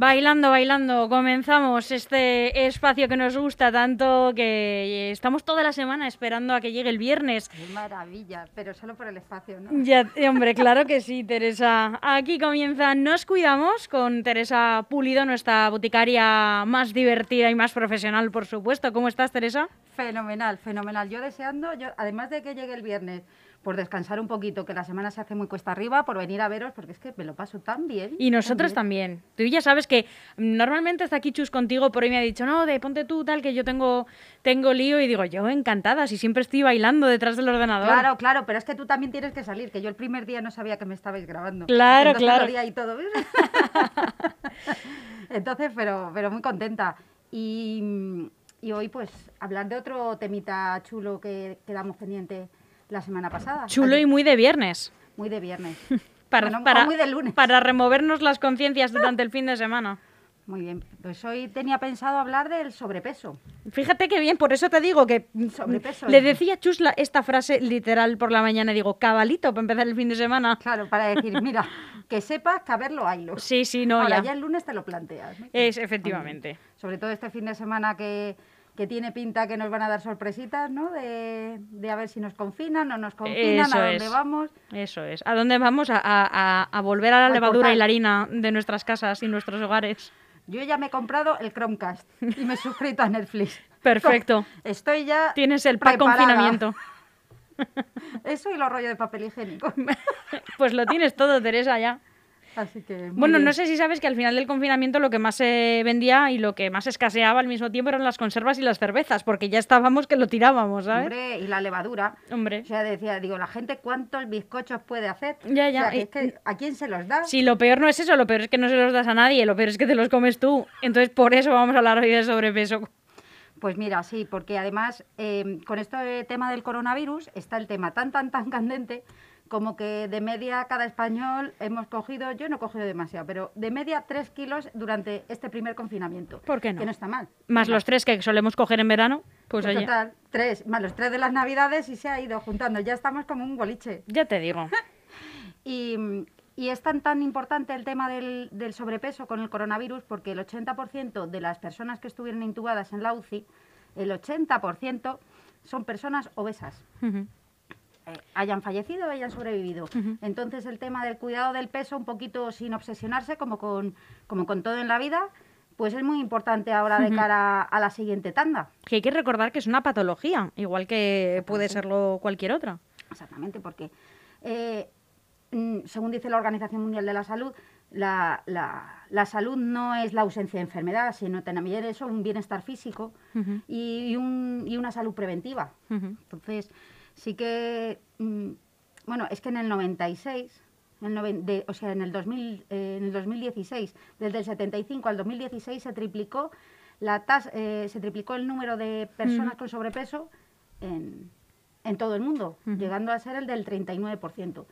Bailando, bailando, comenzamos este espacio que nos gusta tanto, que estamos toda la semana esperando a que llegue el viernes. Qué maravilla, pero solo por el espacio, ¿no? Ya, hombre, claro que sí, Teresa. Aquí comienza Nos Cuidamos con Teresa Pulido, nuestra boticaria más divertida y más profesional, por supuesto. ¿Cómo estás, Teresa? Fenomenal, fenomenal. Yo deseando, yo, además de que llegue el viernes, por descansar un poquito, que la semana se hace muy cuesta arriba, por venir a veros, porque es que me lo paso tan bien. Y nosotros también. Tú ya sabes que normalmente está aquí Chus contigo, por hoy me ha dicho, no, de ponte tú tal, que yo tengo, tengo lío, y digo, yo encantada, si siempre estoy bailando detrás del ordenador. Claro, claro, pero es que tú también tienes que salir, que yo el primer día no sabía que me estabais grabando. Claro, Entonces, claro. vi ahí todo. Entonces, pero, pero muy contenta. Y, y hoy, pues, hablar de otro temita chulo que quedamos pendiente la semana pasada. Chulo y muy de viernes. Muy de viernes. Para, Bueno, para, muy de lunes. para removernos las conciencias durante el fin de semana. Muy bien. Pues hoy tenía pensado hablar del sobrepeso. Fíjate que bien, por eso te digo que Sobrepeso. le decía a Chus la- esta frase literal por la mañana, digo, cabalito para empezar el fin de semana. Claro, para decir, mira, que sepas que a verlo haylo. Sí, sí, no, Ahora, ya. ya el lunes te lo planteas. ¿no? Es efectivamente. Sobre todo este fin de semana que, que tiene pinta que nos van a dar sorpresitas, ¿no? De, de a ver si nos confinan, no nos confinan, Eso a dónde es. vamos. Eso es. ¿A dónde vamos? A, a- volver a la Al levadura portal. y la harina de nuestras casas y nuestros hogares. Yo ya me he comprado el Chromecast y me he suscrito a Netflix. Perfecto. Estoy ya. Tienes el pack preparada. confinamiento. Eso y los rollos de papel higiénico. Pues lo tienes todo, Teresa, ya. Así que. Bueno, bien. no sé si sabes que al final del confinamiento lo que más se vendía y lo que más escaseaba al mismo tiempo eran las conservas y las cervezas, porque ya estábamos que lo tirábamos, ¿sabes? Hombre, y la levadura. Hombre. O sea, decía, digo, la gente cuántos bizcochos puede hacer. Ya, ya, O sea, que y- es que, ¿a quién se los da? Sí, lo peor no es eso, lo peor es que no se los das a nadie, lo peor es que te los comes tú. Entonces, por eso vamos a hablar hoy de sobrepeso. Pues mira, sí, porque además eh, con este tema del coronavirus está el tema tan, tan, tan candente como que de media cada español hemos cogido, yo no he cogido demasiado, pero de media tres kilos durante este primer confinamiento. ¿Por qué no? Que no está mal. Más los tres que solemos coger en verano, pues pues total, tres, más los tres de las navidades y se ha ido juntando. Ya estamos como un boliche. ya te digo. Y, y es tan, tan importante el tema del, del sobrepeso con el coronavirus porque el 80% de las personas que estuvieron intubadas en la UCI, el 80% son personas obesas. Eh, hayan fallecido o hayan sobrevivido. Entonces el tema del cuidado del peso, un poquito sin obsesionarse, como con, como con todo en la vida, pues es muy importante ahora de cara a la siguiente tanda. Que hay que recordar que es una patología, igual que puede serlo cualquier otra. Exactamente, porque eh, mm, según dice la Organización Mundial de la Salud, la, la- la salud no es la ausencia de enfermedad, sino también eso, un bienestar físico y, y un- y una salud preventiva. Entonces, sí que, mm, bueno, es que en el 96, el noven- de- o sea, en el, 2000, eh, en el 2016, desde el 75 al 2016 se triplicó la tasa, eh, se triplicó el número de personas con sobrepeso en, en todo el mundo, llegando a ser el del 39%.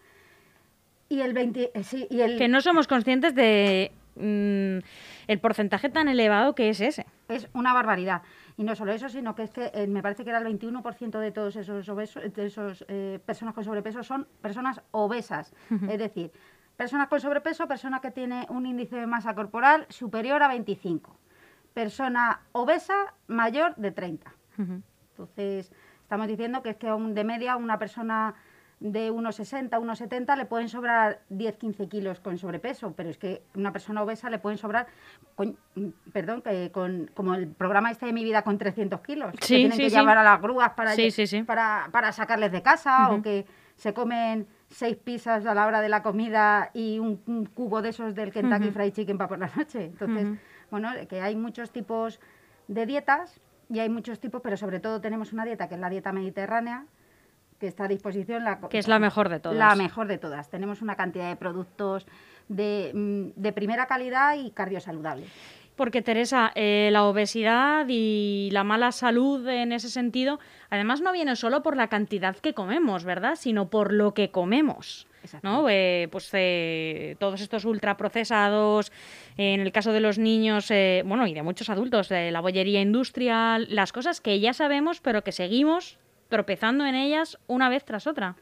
Y el 20, eh, sí, y el, Que no somos conscientes de mm, el porcentaje tan elevado que es ese. Es una barbaridad. Y no solo eso, sino que es que eh, me parece que era el 21% de todos esos obesos, de esos eh, personas con sobrepeso son personas obesas. Es decir, personas con sobrepeso, persona que tiene un índice de masa corporal superior a 25. Persona obesa mayor de 30. Ujú. Entonces, estamos diciendo que es que aún de media una persona de unos 60, unos 70 le pueden sobrar 10, 15 kilos con sobrepeso, pero es que una persona obesa le pueden sobrar, con- perdón, que con, como el programa este de mi vida con 300 kilos, que Sí, tienen sí, que sí. llevar a las grúas para, para, para sacarles de casa o que se comen seis pizzas a la hora de la comida y un, un cubo de esos del Kentucky Ujú. Fried Chicken para por la noche. Entonces, bueno, que hay muchos tipos de dietas y hay muchos tipos, pero sobre todo tenemos una dieta que es la dieta mediterránea, que está a disposición. La, Que es la mejor de todas. La mejor de todas. Tenemos una cantidad de productos de, mm, de primera calidad y cardiosaludable. Porque Teresa, eh, la obesidad y la mala salud en ese sentido, además no viene solo por la cantidad que comemos, ¿verdad? Sino por lo que comemos. ¿no? Eh, pues eh, todos estos ultraprocesados, eh, en el caso de los niños, eh, bueno, y de muchos adultos, la bollería industrial, las cosas que ya sabemos, pero que seguimos tropezando en ellas una vez tras otra.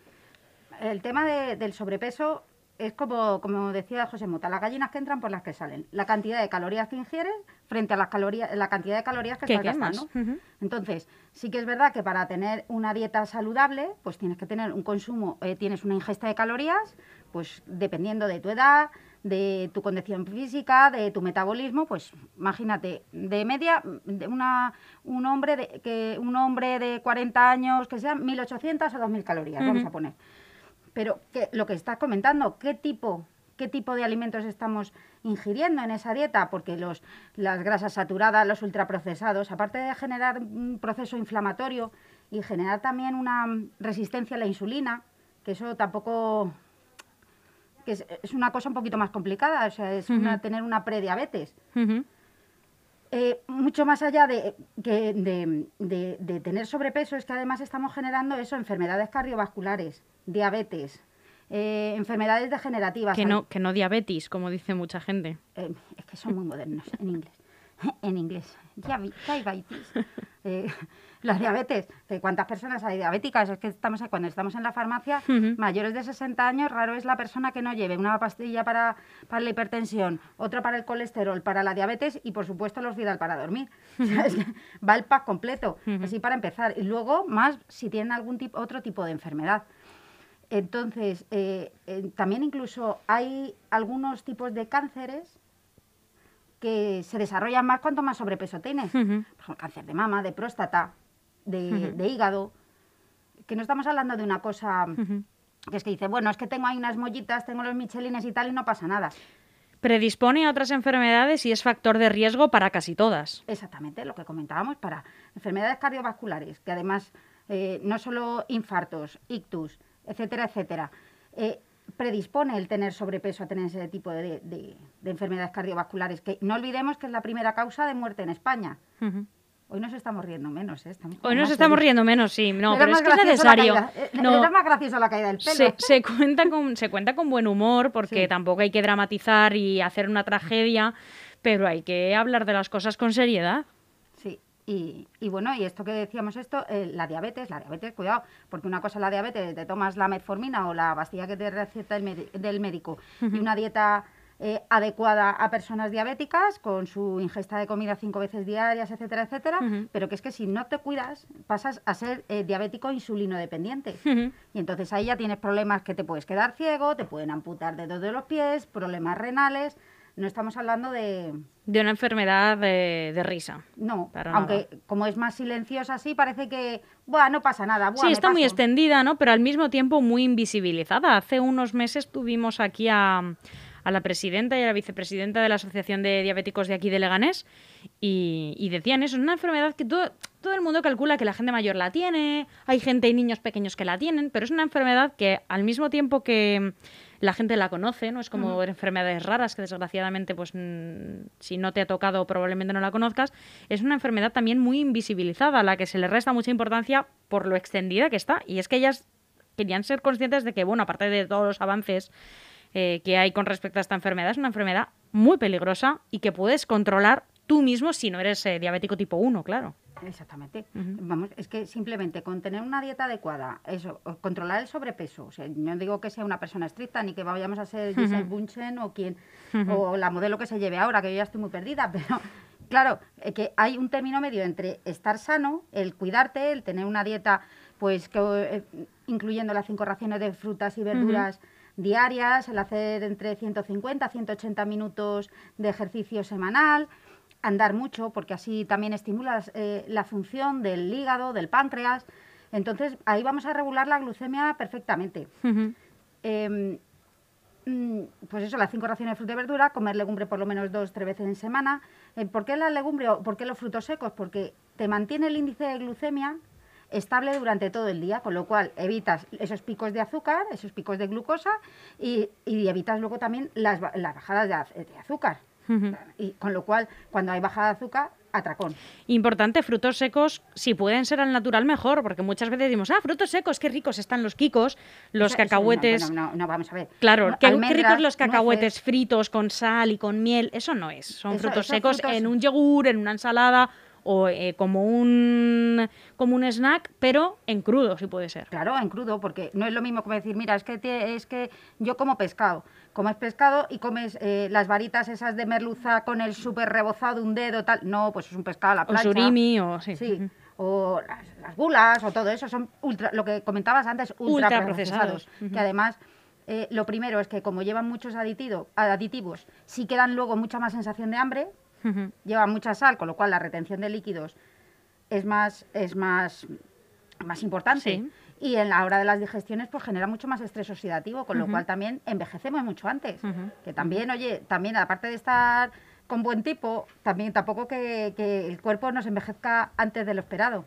El tema de- del sobrepeso es como, como decía José Mota, las gallinas que entran por las que salen. La cantidad de calorías que ingieres frente a las calorías, la cantidad de calorías que ¿Qué estás gastando. Entonces, sí que es verdad que para tener una dieta saludable, pues tienes que tener un consumo, eh, tienes una ingesta de calorías, pues dependiendo de tu edad, de tu condición física, de tu metabolismo, pues imagínate, de media, de una, un, hombre de, que, un hombre de 40 años, que sean 1.800 o 2.000 calorías, vamos a poner. Pero que, lo que estás comentando, ¿qué tipo, ¿qué tipo de alimentos estamos ingiriendo en esa dieta? Porque los, las grasas saturadas, los ultraprocesados, aparte de generar un proceso inflamatorio y generar también una resistencia a la insulina, que eso tampoco que es, es una cosa un poquito más complicada, o sea, es una- tener una prediabetes. Eh, mucho más allá de, que de, de- de tener sobrepeso, es que además estamos generando eso, enfermedades cardiovasculares, diabetes, eh, enfermedades degenerativas. Que no, que no diabetes, como dice mucha gente. eh, es que son muy modernos en inglés. En inglés. Diabi- Diabetes. Eh, la diabetes. ¿Cuántas personas hay diabéticas? Es que estamos cuando estamos en la farmacia, mayores de 60 años, raro es la persona que no lleve una pastilla para, para la hipertensión, otra para el colesterol, para la diabetes y, por supuesto, los Vidal para dormir. Va el pack completo. Así para empezar. Y luego, más si tienen algún tipo, otro tipo de enfermedad. Entonces, eh, eh, también incluso hay algunos tipos de cánceres que se desarrollan más cuanto más sobrepeso tienes. Por ejemplo, cáncer de mama, de próstata, de, hígado. Que no estamos hablando de una cosa que es que dice, bueno, es que tengo ahí unas mollitas, tengo los michelines y tal y no pasa nada. Predispone a otras enfermedades y es factor de riesgo para casi todas. Exactamente lo que comentábamos para enfermedades cardiovasculares, que además eh, no solo infartos, ictus, etcétera, etcétera, eh, predispone el tener sobrepeso a tener ese tipo de, de- de enfermedades cardiovasculares, que no olvidemos que es la primera causa de muerte en España. Hoy nos estamos riendo menos, ¿eh? Estamos Hoy nos estamos riendo menos, sí. No, pero es que es necesario. eh, No, Era más gracioso la caída del pelo. se, se cuenta con, se cuenta con buen humor porque Sí. tampoco hay que dramatizar y hacer una tragedia, pero hay que hablar de las cosas con seriedad. Y, y bueno, y esto que decíamos esto, eh, la diabetes, la diabetes, cuidado, porque una cosa es la diabetes, te tomas la metformina o la pastilla que te receta el del médico y una dieta eh, adecuada a personas diabéticas con su ingesta de comida cinco veces diarias, etcétera, etcétera, pero que es que si no te cuidas pasas a ser eh, diabético insulino dependiente. Y entonces ahí ya tienes problemas que te puedes quedar ciego, te pueden amputar dedos de los pies, problemas renales. No estamos hablando de, De una enfermedad de, de risa. no, aunque como es más silenciosa así, parece que, buah, no pasa nada. buah, Sí, está muy paso". extendida, ¿no? Pero al mismo tiempo muy invisibilizada. Hace unos meses tuvimos aquí a, a la presidenta y a la vicepresidenta de la Asociación de Diabéticos de aquí de Leganés y, y decían eso, es una enfermedad que todo, todo el mundo calcula que la gente mayor la tiene, hay gente y niños pequeños que la tienen, pero es una enfermedad que al mismo tiempo que la gente la conoce, ¿no? Es como enfermedades raras que desgraciadamente, pues mm, si no te ha tocado probablemente no la conozcas, es una enfermedad también muy invisibilizada, a la que se le resta mucha importancia por lo extendida que está. Y es que ellas querían ser conscientes de que, bueno, aparte de todos los avances eh, que hay con respecto a esta enfermedad, es una enfermedad muy peligrosa y que puedes controlar tú mismo si no eres eh, diabético tipo 1, claro. Exactamente. Vamos, es que simplemente con tener una dieta adecuada, eso, controlar el sobrepeso, o sea, no digo que sea una persona estricta ni que vayamos a ser Giselle Ujú. Bunchen o quien o la modelo que se lleve ahora, que yo ya estoy muy perdida, pero claro, eh, que hay un término medio entre estar sano, el cuidarte, el tener una dieta pues que incluyendo las cinco raciones de frutas y verduras diarias, el hacer entre 150 a 180 minutos de ejercicio semanal, andar mucho, porque así también estimulas eh, la función del hígado, del páncreas. Entonces, ahí vamos a regular la glucemia perfectamente. Em, mm, pues eso, las cinco raciones de fruta y verdura, comer legumbre por lo menos dos, tres veces en semana. Eh, ¿Por qué la legumbre o por qué los frutos secos? Porque te mantiene el índice de glucemia estable durante todo el día, con lo cual evitas esos picos de azúcar, esos picos de glucosa y, y evitas luego también las, las bajadas de, az- de azúcar. Y con lo cual, cuando hay bajada de azúcar, atracón. Importante, frutos secos, si pueden ser al natural, mejor, porque muchas veces decimos, ah, frutos secos, qué ricos están los quicos, los Eso- eso no, cacahuetes. bueno, no, no, vamos a ver. Claro, No, qué, qué ricos los cacahuetes nueces. fritos con sal y con miel, eso no es. Son Eso- frutos secos frutos- en un yogur, en una ensalada o eh, como, un, como un snack, pero en crudo, si puede ser. Claro, en crudo, porque no es lo mismo como decir, mira, es que, es que yo como pescado. Comes pescado y comes eh, las varitas esas de merluza con el súper rebozado un dedo, tal. No, pues es un pescado a la plancha. O surimi, o sí. Sí. O las, bulas, o todo eso, son ultra, lo que comentabas antes, ultra, procesados. Que además eh, lo primero es que como llevan muchos aditivos, aditivos, sí quedan luego mucha más sensación de hambre, llevan mucha sal, con lo cual la retención de líquidos es más, es más, más importante. Y en la hora de las digestiones, pues genera mucho más estrés oxidativo, con lo cual también envejecemos mucho antes. Que también, oye, también aparte de estar con buen tipo, también tampoco que, que el cuerpo nos envejezca antes de lo esperado.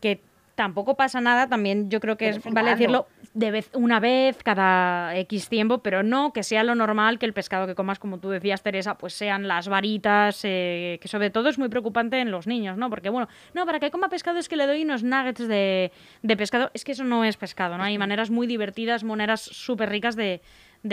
Que tampoco pasa nada, también yo creo que es, vale decirlo, de vez, una vez cada X tiempo, pero no que sea lo normal que el pescado que comas, como tú decías, Teresa, pues sean las varitas, eh, que sobre todo es muy preocupante en los niños, ¿no? Porque, bueno, no, para que coma pescado es que le doy unos nuggets de, pescado, es que eso no es pescado, ¿no? Hay maneras muy divertidas, maneras súper ricas de,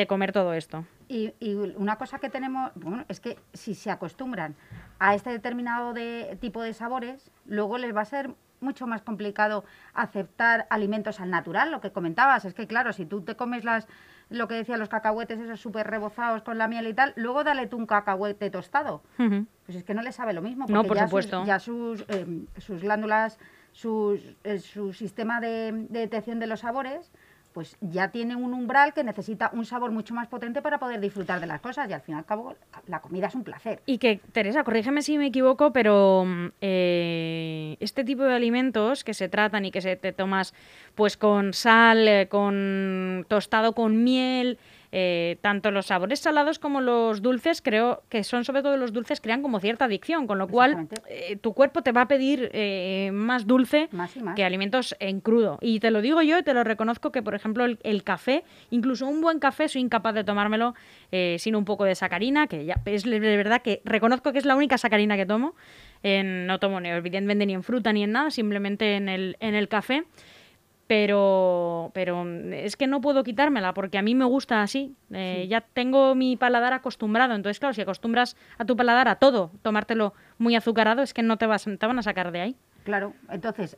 comer todo esto. Y, y, una cosa que tenemos, bueno, es que si se acostumbran a este determinado de, tipo de sabores, luego les va a ser mucho más complicado aceptar alimentos al natural, lo que comentabas, es que claro, si tú te comes las lo que decía los cacahuetes esos súper rebozados con la miel y tal, luego dale tú un cacahuete tostado. Pues es que no le sabe lo mismo, porque no, por ya, supuesto. Sus, ya sus, eh, sus glándulas, sus, eh, su sistema de, de detección de los sabores pues ya tiene un umbral que necesita un sabor mucho más potente para poder disfrutar de las cosas y al fin y al cabo la comida es un placer. Y que, Teresa, corrígeme si me equivoco, pero mm, eh, este tipo de alimentos que se tratan y que se te tomas pues con sal, eh, con tostado con miel, eh, tanto los sabores salados como los dulces, creo que son sobre todo los dulces, crean como cierta adicción, con lo cual eh, tu cuerpo te va a pedir eh, más dulce que alimentos en crudo. Y te lo digo yo y te lo reconozco que, por ejemplo, el, café, incluso un buen café, soy incapaz de tomármelo sin un poco de sacarina, que ya es de verdad que reconozco que es la única sacarina que tomo. no tomo ni evidentemente ni en fruta ni en nada, simplemente en el, en el café pero, pero es que no puedo quitármela porque a mí me gusta así. Eh, ya tengo mi paladar acostumbrado. Entonces, claro, si acostumbras a tu paladar a todo, tomártelo muy azucarado, es que no te, vas, te van a sacar de ahí. Claro, entonces,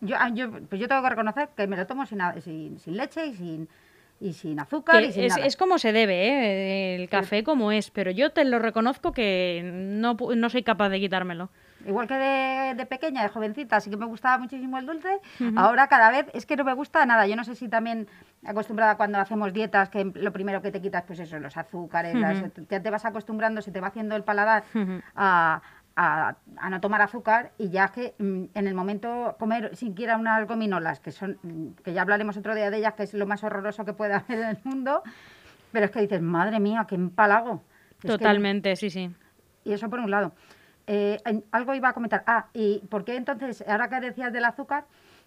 yo, yo, pues yo tengo que reconocer que me lo tomo sin, sin, sin leche y sin, y sin azúcar. Y sin es, nada. es, como se debe, ¿eh? el café como es, pero yo te lo reconozco que no, no soy capaz de quitármelo. Igual que de, pequeña, de jovencita, sí que me gustaba muchísimo el dulce. Ahora cada vez es que no me gusta nada. Yo no sé si también acostumbrada cuando hacemos dietas, que lo primero que te quitas, pues eso, los azúcares, ya te vas acostumbrando, se te va haciendo el paladar a, no tomar azúcar y ya que mm, en el momento comer siquiera unas gominolas, que son, que ya hablaremos otro día de ellas, que es lo más horroroso que puede haber en el mundo, pero es que dices, madre mía, qué empalago. Totalmente, sí, sí. Y eso por un lado. Eh, algo iba a comentar. Ah, ¿y por qué entonces, ahora que decías del azúcar,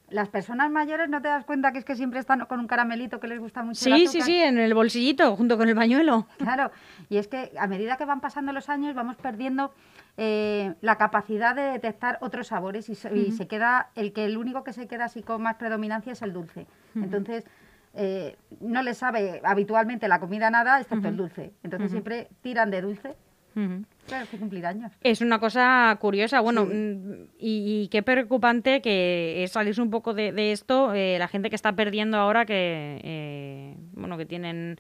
las personas mayores no te das cuenta que es que siempre están con un caramelito que les gusta mucho? Sí, sí, sí, en el bolsillito, junto con el pañuelo. Claro, y es que a medida que van pasando los años vamos perdiendo eh, la capacidad de detectar otros sabores y, se queda, el que el único que se queda así con más predominancia es el dulce. Entonces, eh, no les sabe habitualmente la comida nada, excepto el dulce. Entonces siempre tiran de dulce Claro, que cumplir años. Es una cosa curiosa, bueno, mm, y, qué preocupante que salirse un poco de, esto, eh, la gente que está perdiendo ahora que, eh, bueno, que tienen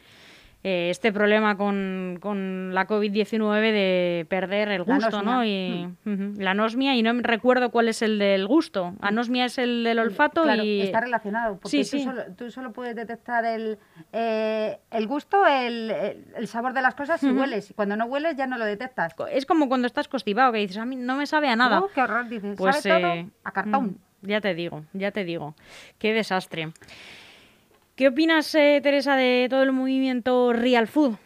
eh, este problema con, con la COVID-19 de perder el gusto, ¿no? Y mm. la anosmia, y no recuerdo cuál es el del gusto. Anosmia es el del olfato claro, y... está relacionado, porque tú, Solo, tú, Solo, puedes detectar el, eh, el gusto, el, el, sabor de las cosas si hueles. Y cuando no hueles ya no lo detectas. Es como cuando estás constipado, que dices, a mí no me sabe a nada. Oh, qué horror, dices, pues, ¿sabe todo? Eh, a cartón. Mm, ya te digo, ya te digo. Qué desastre. ¿Qué opinas, eh, Teresa, de todo el movimiento Real Food?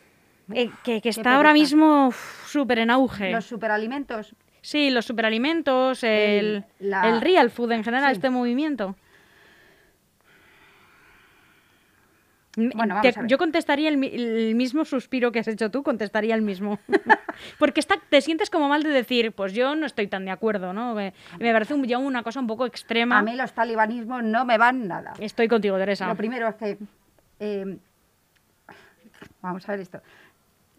Eh, que, está ahora mismo súper en auge. Los superalimentos. Sí, los superalimentos, el, el, Real Food en general, este movimiento. Bueno, Yo contestaría el, mismo suspiro que has hecho tú, contestaría el mismo. Porque está, te sientes como mal de decir, pues yo no estoy tan de acuerdo, ¿no? Me, parece un, ya una cosa un poco extrema. A mí los talibanismos no me van nada. Estoy contigo, Teresa. Lo primero es que... Eh, vamos a ver esto.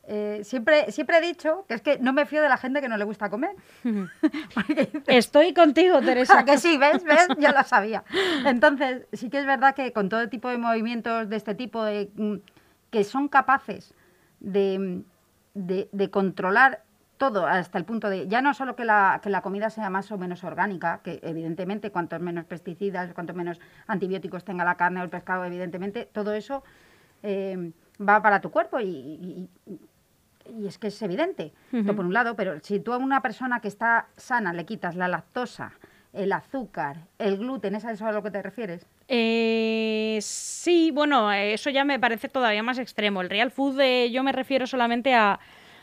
Eh, siempre, siempre he dicho que es que no me fío de la gente que no le gusta comer. Estoy contigo, Teresa. que sí, ¿ves? ¿ves? Ya lo sabía. Entonces, sí que es verdad que con todo tipo de movimientos de este tipo, de, mm, que son capaces de, de, de controlar todo hasta el punto de, ya no solo que la, que la comida sea más o menos orgánica, que evidentemente cuantos menos pesticidas, cuantos menos antibióticos tenga la carne o el pescado, evidentemente, todo eso eh, va para tu cuerpo y, y, y es que es evidente, esto por un lado, pero si tú a una persona que está sana le quitas la lactosa, el azúcar, el gluten, ¿es a eso a lo que te refieres? Eh, sí, bueno, eso ya me parece todavía más extremo. El real food, eh, yo me refiero solamente a,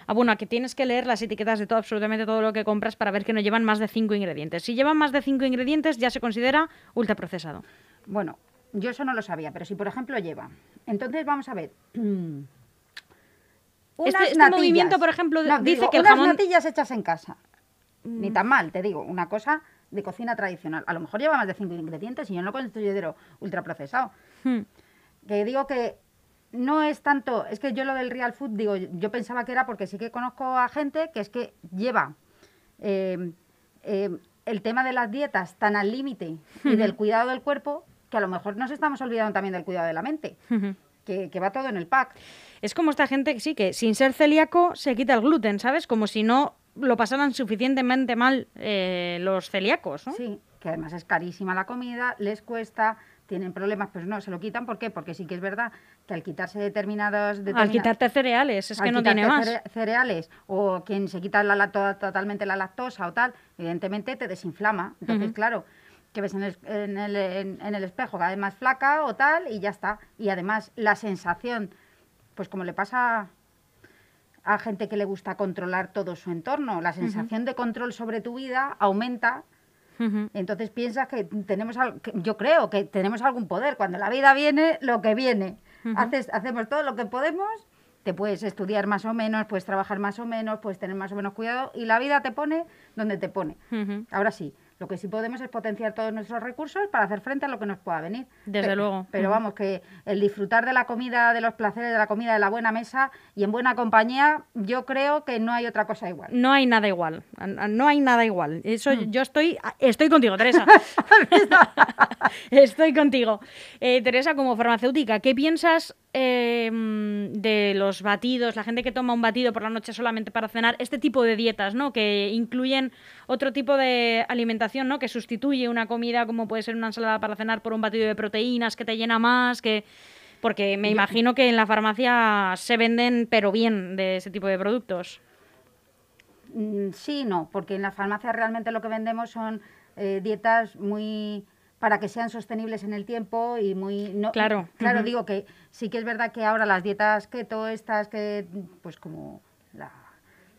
a, bueno, a que tienes que leer las etiquetas de todo, absolutamente todo lo que compras para ver que no llevan más de cinco ingredientes. Si llevan más de cinco ingredientes, ya se considera ultraprocesado. Bueno, yo eso no lo sabía, pero si por ejemplo lleva. Entonces vamos a ver. Unas Este, este movimiento, por ejemplo, No, dice digo, que el unas jamón... natillas hechas en casa. Mm. Ni tan mal, te digo, una cosa de cocina tradicional. A lo mejor lleva más de cinco ingredientes y yo no lo considero ultraprocesado. Hmm. Que digo que no es tanto, es que yo lo del real food, digo, yo pensaba que era porque sí que conozco a gente que es que lleva eh, eh, el tema de las dietas tan al límite y del cuidado del cuerpo que a lo mejor nos estamos olvidando también del cuidado de la mente, que va todo en el pack. Es como esta gente que sí, que sin ser celíaco se quita el gluten, ¿sabes? Como si no lo pasaran suficientemente mal eh, los celíacos, ¿no? Sí, que además es carísima la comida, les cuesta, tienen problemas, pues no, se lo quitan. ¿Por qué? Porque sí que es verdad que al quitarse determinados... Al quitarte cereales, es que no tiene más. cere- cereales o quien se quita la, totalmente la lactosa o tal, evidentemente te desinflama. Entonces, claro, que ves en el, en, el, en- en el espejo cada vez más flaca o tal y ya está. Y además la sensación, pues como le pasa a gente que le gusta controlar todo su entorno, la sensación de control sobre tu vida aumenta entonces piensas que tenemos, que yo creo que tenemos algún poder. Cuando la vida viene, lo que viene. Haces, hacemos todo lo que podemos, te puedes estudiar más o menos, puedes trabajar más o menos, puedes tener más o menos cuidado y la vida te pone donde te pone. Ahora sí, lo que sí podemos es potenciar todos nuestros recursos para hacer frente a lo que nos pueda venir. Desde Pe- luego. Pero vamos, que el disfrutar de la comida, de los placeres de la comida, de la buena mesa y en buena compañía, yo creo que no hay otra cosa igual. No hay nada igual. No hay nada igual. Eso Mm. yo estoy estoy contigo, Teresa. estoy contigo. Eh, Teresa, como farmacéutica, ¿qué piensas eh, de los batidos, la gente que toma un batido por la noche solamente para cenar, este tipo de dietas, ¿no? Que incluyen otro tipo de alimentación, ¿no? Que sustituye una comida como puede ser una ensalada para cenar por un batido de proteínas que te llena más, que porque me imagino que en la farmacia se venden pero bien de ese tipo de productos. Mm, Sí, no, porque en las farmacias realmente lo que vendemos son eh, dietas muy para que sean sostenibles en el tiempo y muy no, Claro, claro digo que sí que es verdad que ahora las dietas keto estas que pues como la,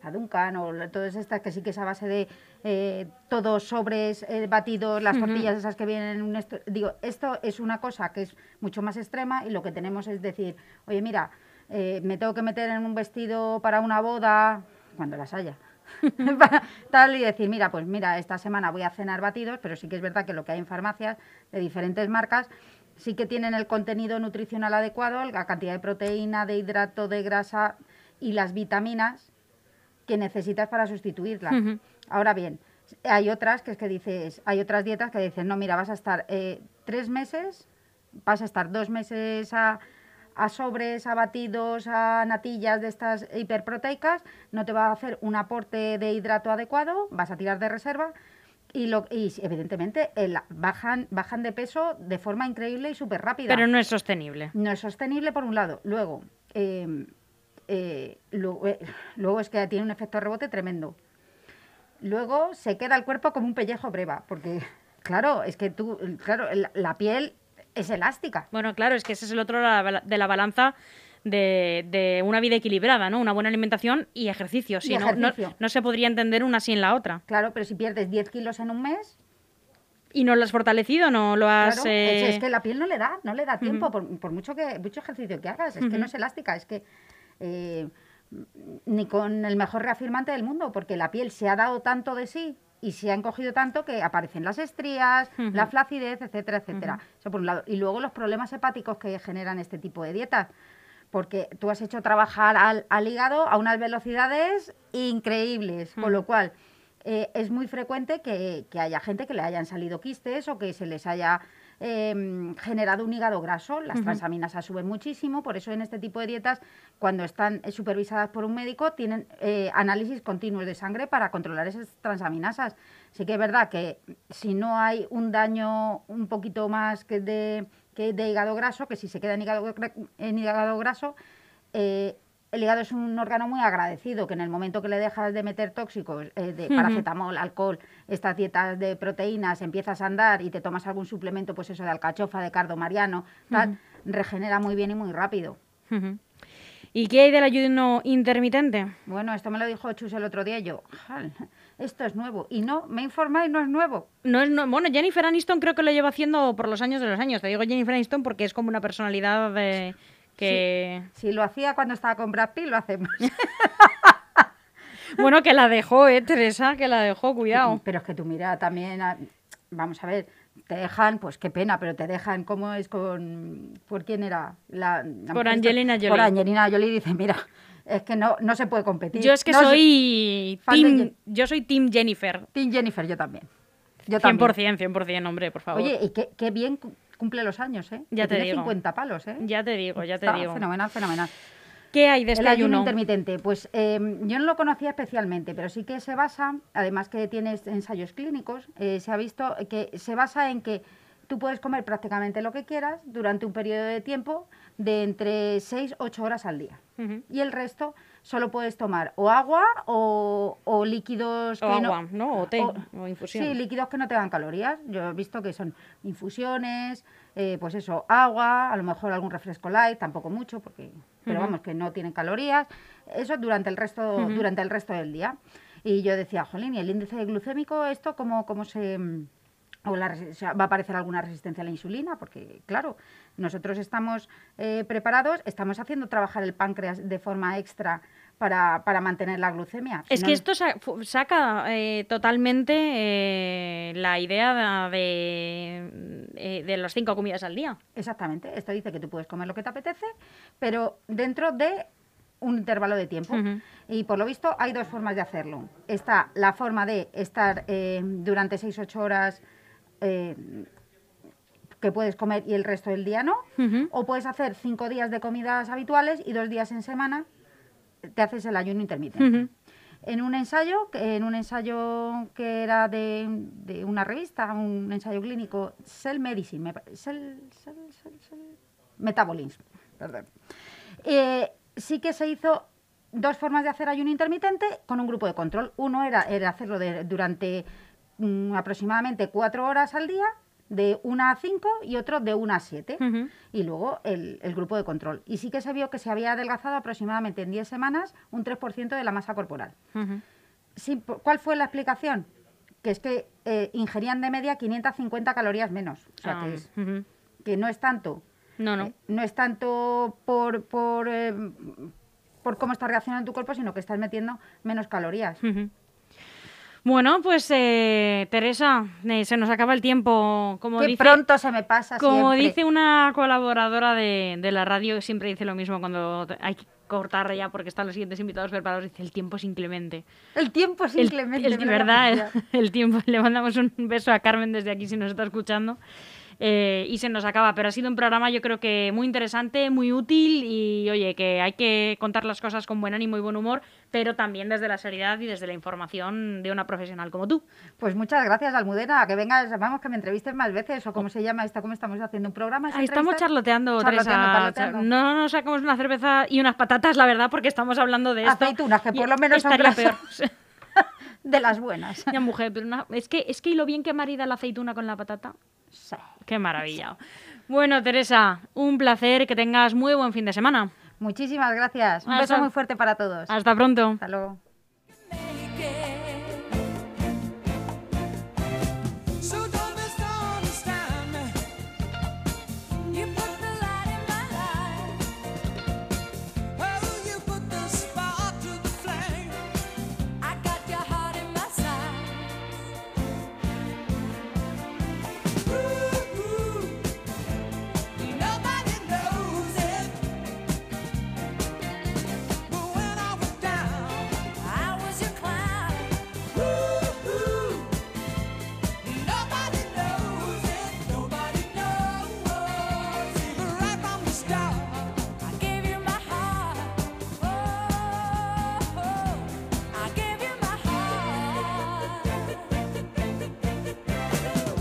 la Duncan o la- todas estas que sí que es a base de eh, todos sobres eh, batidos las Ujú. tortillas esas que vienen en un esto- digo esto es una cosa que es mucho más extrema y lo que tenemos es decir oye mira eh, me tengo que meter en un vestido para una boda cuando las haya tal y decir, mira, pues mira, esta semana voy a cenar batidos, pero sí que es verdad que lo que hay en farmacias de diferentes marcas sí que tienen el contenido nutricional adecuado, la cantidad de proteína, de hidrato, de grasa y las vitaminas que necesitas para sustituirlas. Ujú. Ahora bien, hay otras que es que dices, hay otras dietas que dicen, no, mira, vas a estar eh, tres meses, vas a estar dos meses a, a sobres, a batidos, a natillas de estas hiperproteicas, no te va a hacer un aporte de hidrato adecuado, vas a tirar de reserva y, lo, y evidentemente el- bajan, bajan de peso de forma increíble y súper rápida. Pero no es sostenible. No es sostenible por un lado. Luego, eh, eh, luego, eh, luego es que tiene un efecto rebote tremendo. Luego se queda el cuerpo como un pellejo breva, porque claro, es que tú, claro, la, la piel es elástica. Bueno, claro, es que ese es el otro de la, balanza de, de una vida equilibrada, ¿no? Una buena alimentación y ejercicio. Si no, no, ejercicio. no se podría entender una sin la otra. Claro, pero si pierdes 10 kilos en un mes, ¿Y no lo has fortalecido? ¿No lo has...? claro, es, eh, es que la piel no le da, no le da tiempo, por, por mucho que mucho ejercicio que hagas, es que no es elástica, es que eh, ni con el mejor reafirmante del mundo, porque la piel se ha dado tanto de sí y se ha encogido tanto que aparecen las estrías, la flacidez, etcétera, etcétera. Eso por un lado. Y luego los problemas hepáticos que generan este tipo de dietas. porque tú has hecho trabajar al, al hígado a unas velocidades increíbles, con lo cual eh, es muy frecuente que, que haya gente que le hayan salido quistes o que se les haya em, generado un hígado graso. Las transaminasas suben muchísimo, por eso en este tipo de dietas, cuando están eh, supervisadas por un médico, tienen eh, análisis continuos de sangre para controlar esas transaminasas. Sí que es verdad que si no hay un daño un poquito más que de, que de hígado graso, que si se queda en hígado, gra- en hígado graso, eh, el hígado es un órgano muy agradecido, que en el momento que le dejas de meter tóxicos, eh, de Ujú. paracetamol, alcohol, estas dietas de proteínas, empiezas a andar y te tomas algún suplemento, pues eso de alcachofa, de cardo mariano, tal, regenera muy bien y muy rápido. ¿Y qué hay del ayuno intermitente? Bueno, esto me lo dijo Chus el otro día y yo, "Jal, esto es nuevo. Y no, me informáis, no es nuevo. No es, no- bueno, Jennifer Aniston creo que lo lleva haciendo por los años de los años. Te digo Jennifer Aniston porque es como una personalidad de- que... Si lo hacía cuando estaba con Brad Pitt, lo hacemos. Bueno, que la dejó, ¿eh, Teresa? Que la dejó, cuidado. Pero es que tú mira también, vamos a ver, te dejan, pues qué pena, pero te dejan, ¿cómo es con, por quién era? La, la Por Angelina Jolie. Por Angelina Jolie dice, mira, es que no, no se puede competir. Yo es que No soy de yo soy team Jennifer. Team Jennifer, yo también. Yo también. 100%, 100%, hombre, por favor. Oye, y qué, qué bien cumple los años, ¿eh? Ya Que te tiene digo. 50 palos, ¿eh? ya te digo, ya te Está digo. Fenomenal, fenomenal. ¿Qué hay de este el ayuno ayuno? intermitente, pues eh, yo no lo conocía especialmente, pero sí que se basa, además que tiene ensayos clínicos, eh, se ha visto que se basa en que tú puedes comer prácticamente lo que quieras durante un periodo de tiempo de entre 6 8 horas al día. Y el resto solo puedes tomar o agua o, o líquidos O que agua, ¿no? O té, o infusión. Sí, líquidos que no te dan calorías. Yo he visto que son infusiones, eh, pues eso, agua, a lo mejor algún refresco light, tampoco mucho, porque, pero vamos, que no tienen calorías. Eso durante el resto, durante el resto del día. Y yo decía, jolín, ¿y el índice glucémico esto cómo, cómo se mm, o la o sea, va a aparecer alguna resistencia a la insulina, porque claro, nosotros estamos eh, preparados, estamos haciendo trabajar el páncreas de forma extra para, para mantener la glucemia. Es no- que esto sa- saca eh, totalmente eh, la idea de, eh, de las cinco comidas al día. Exactamente, esto dice que tú puedes comer lo que te apetece, pero dentro de un intervalo de tiempo. Y por lo visto hay dos formas de hacerlo. Está la forma de estar eh, durante 6-8 horas eh, que puedes comer y el resto del día no. Ujú. O puedes hacer cinco días de comidas habituales y dos días en semana te haces el ayuno intermitente. Ujú. En un ensayo, que- en un ensayo que era de, de una revista, un ensayo clínico, Cell Medicine, Cell- Cell- Cell- Metabolism, perdón. Eh, sí que se hizo dos formas de hacer ayuno intermitente con un grupo de control. Uno era, era hacerlo de- durante mm, aproximadamente cuatro horas al día, de 1 a 5 y otro de 1 a 7 Ujú. y luego el, el grupo de control. Y sí que se vio que se había adelgazado aproximadamente en 10 semanas un 3% de la masa corporal. Sí, ¿Cuál fue la explicación? Que es que eh, ingerían de media 550 calorías menos. O sea, Ah, que, es- ujú. que no es tanto. No, no. eh, no es tanto por, por, eh, por cómo está reaccionando tu cuerpo, sino que estás metiendo menos calorías. Bueno, pues eh, Teresa, eh, se nos acaba el tiempo. Como que dice, pronto se me pasa como siempre. dice una colaboradora de, de la radio, siempre dice lo mismo cuando hay que cortar ya porque están los siguientes invitados preparados, dice el tiempo es inclemente. El tiempo es El, inclemente. el- me lo verdad, el, el tiempo. Le mandamos un beso a Carmen desde aquí si nos está escuchando. Eh, y se nos acaba, pero ha sido un programa yo creo que muy interesante, muy útil y oye, que hay que contar las cosas con buen ánimo y buen humor, pero también desde la seriedad y desde la información de una profesional como tú. Pues muchas gracias, Almudena. Que vengas, vamos, que me entrevistes más veces. O cómo se llama esta, cómo estamos haciendo un programa. ¿Es Ahí estamos charloteando, Charloteando. No nos sacamos una cerveza y unas patatas, la verdad, porque estamos hablando de esto. Aceitunas, que por lo menos son peor. De las buenas. Ya, mujer, pero una- es que es que y lo bien que marida la aceituna con la patata. Sí. Qué maravilla. Bueno, Teresa, un placer, que tengas muy buen fin de semana. Muchísimas gracias. Un Hasta- beso muy fuerte para todos. Hasta pronto. Hasta luego.